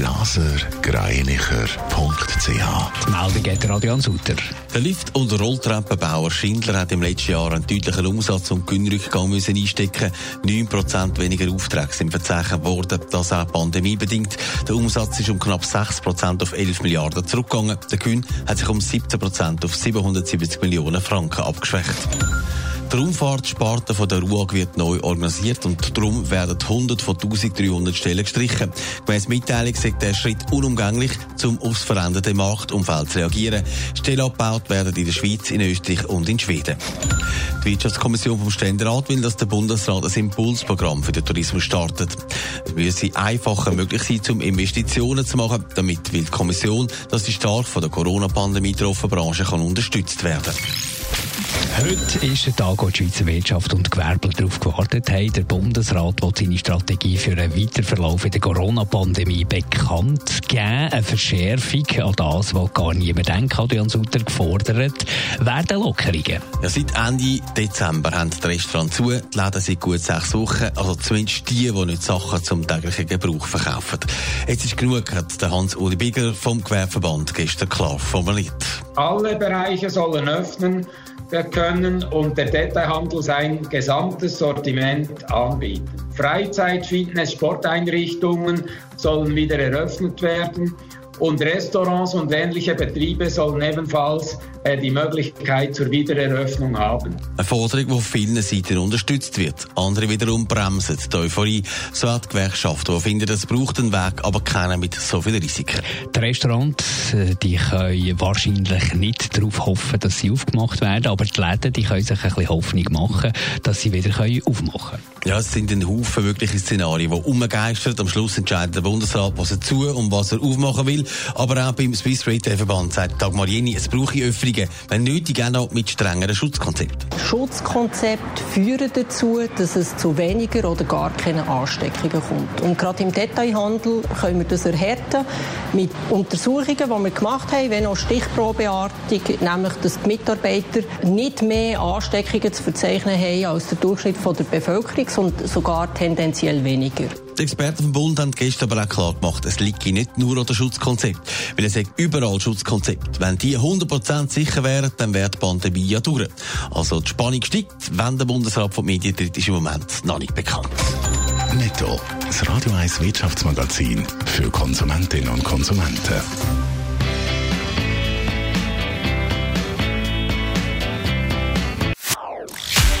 blasergreinicher.ch. Die Meldung geht Adrian Sutter. Der Lift- und Rolltreppenbauer Schindler hat im letzten Jahr einen deutlichen Umsatz- und Gewinnrückgang müssen einstecken. 9% weniger Aufträge sind verzeichnet worden, das auch pandemiebedingt. Der Umsatz ist um knapp 6% auf 11 Milliarden zurückgegangen. Der Gewinn hat sich um 17% auf 770 Millionen Franken abgeschwächt. Die Raumfahrtsparte von der RUAG wird neu organisiert und darum werden 100 von 1300 Stellen gestrichen. Gemäss Mitteilung sagt der Schritt unumgänglich, um aufs veränderte Marktumfeld zu reagieren. Stellen abgebaut werden in der Schweiz, in Österreich und in Schweden. Die Wirtschaftskommission vom Ständerat will, dass der Bundesrat ein Impulsprogramm für den Tourismus startet. Es müsse einfacher möglich sein, um Investitionen zu machen. Damit will die Kommission, dass die stark von der Corona-Pandemie getroffene Branche kann unterstützt werden kann. Heute ist der Tag, wo die Schweizer Wirtschaft und Gewerbler darauf gewartet haben. Der Bundesrat will seine Strategie für einen Weiterverlauf in der Corona-Pandemie bekannt geben. Eine Verschärfung an das, was gar niemand denkt, hat Jan Sutter gefordert, werden Lockerungen. Ja, seit Ende Dezember haben die Restaurants zu, die Läden seit gut sechs Wochen, also zumindest die, die nicht Sachen zum täglichen Gebrauch verkaufen. Jetzt ist genug, hat der Hans-Uli Bigger vom Gewerbeverband gestern klar formuliert. Alle Bereiche sollen öffnen können und der Detailhandel sein gesamtes Sortiment anbieten. Freizeit, Fitness, Sporteinrichtungen sollen wieder eröffnet werden und Restaurants und ähnliche Betriebe sollen ebenfalls äh, die Möglichkeit zur Wiedereröffnung haben. Eine Forderung, die auf vielen Seiten unterstützt wird. Andere wiederum bremsen die Euphorie. So hat die Gewerkschaft, die finden, es braucht einen Weg, aber keinen mit so viel Risiken. Die Restaurants äh, die können wahrscheinlich nicht darauf hoffen, dass sie aufgemacht werden, aber die Läden die können sich ein bisschen Hoffnung machen, dass sie wieder aufmachen können. Ja, es sind ein Haufen wirkliche Szenarien, die umgeistern. Am Schluss entscheidet der Bundesrat, was er zu und was er aufmachen will. Aber auch beim Swiss Retail Verband sagt Dagmar Jenny, es brauche Öffnungen, wenn nötig auch noch mit strengeren Schutzkonzepten. Schutzkonzepte führen dazu, dass es zu weniger oder gar keine Ansteckungen kommt. Und gerade im Detailhandel können wir das erhärten mit Untersuchungen, die wir gemacht haben, wenn auch Stichprobeartig, nämlich dass die Mitarbeiter nicht mehr Ansteckungen zu verzeichnen haben als der Durchschnitt der Bevölkerung und sogar tendenziell weniger. Die Experten vom Bund haben gestern aber auch klar gemacht, es liegt nicht nur an dem Schutzkonzept, weil es sagt überall Schutzkonzept. Wenn die 100% sicher wären, dann wäre die Pandemie ja durch. Also die Spannung steigt, wenn der Bundesrat von Medien tritt, ist im Moment noch nicht bekannt. Netto, das Radio 1 Wirtschaftsmagazin für Konsumentinnen und Konsumenten.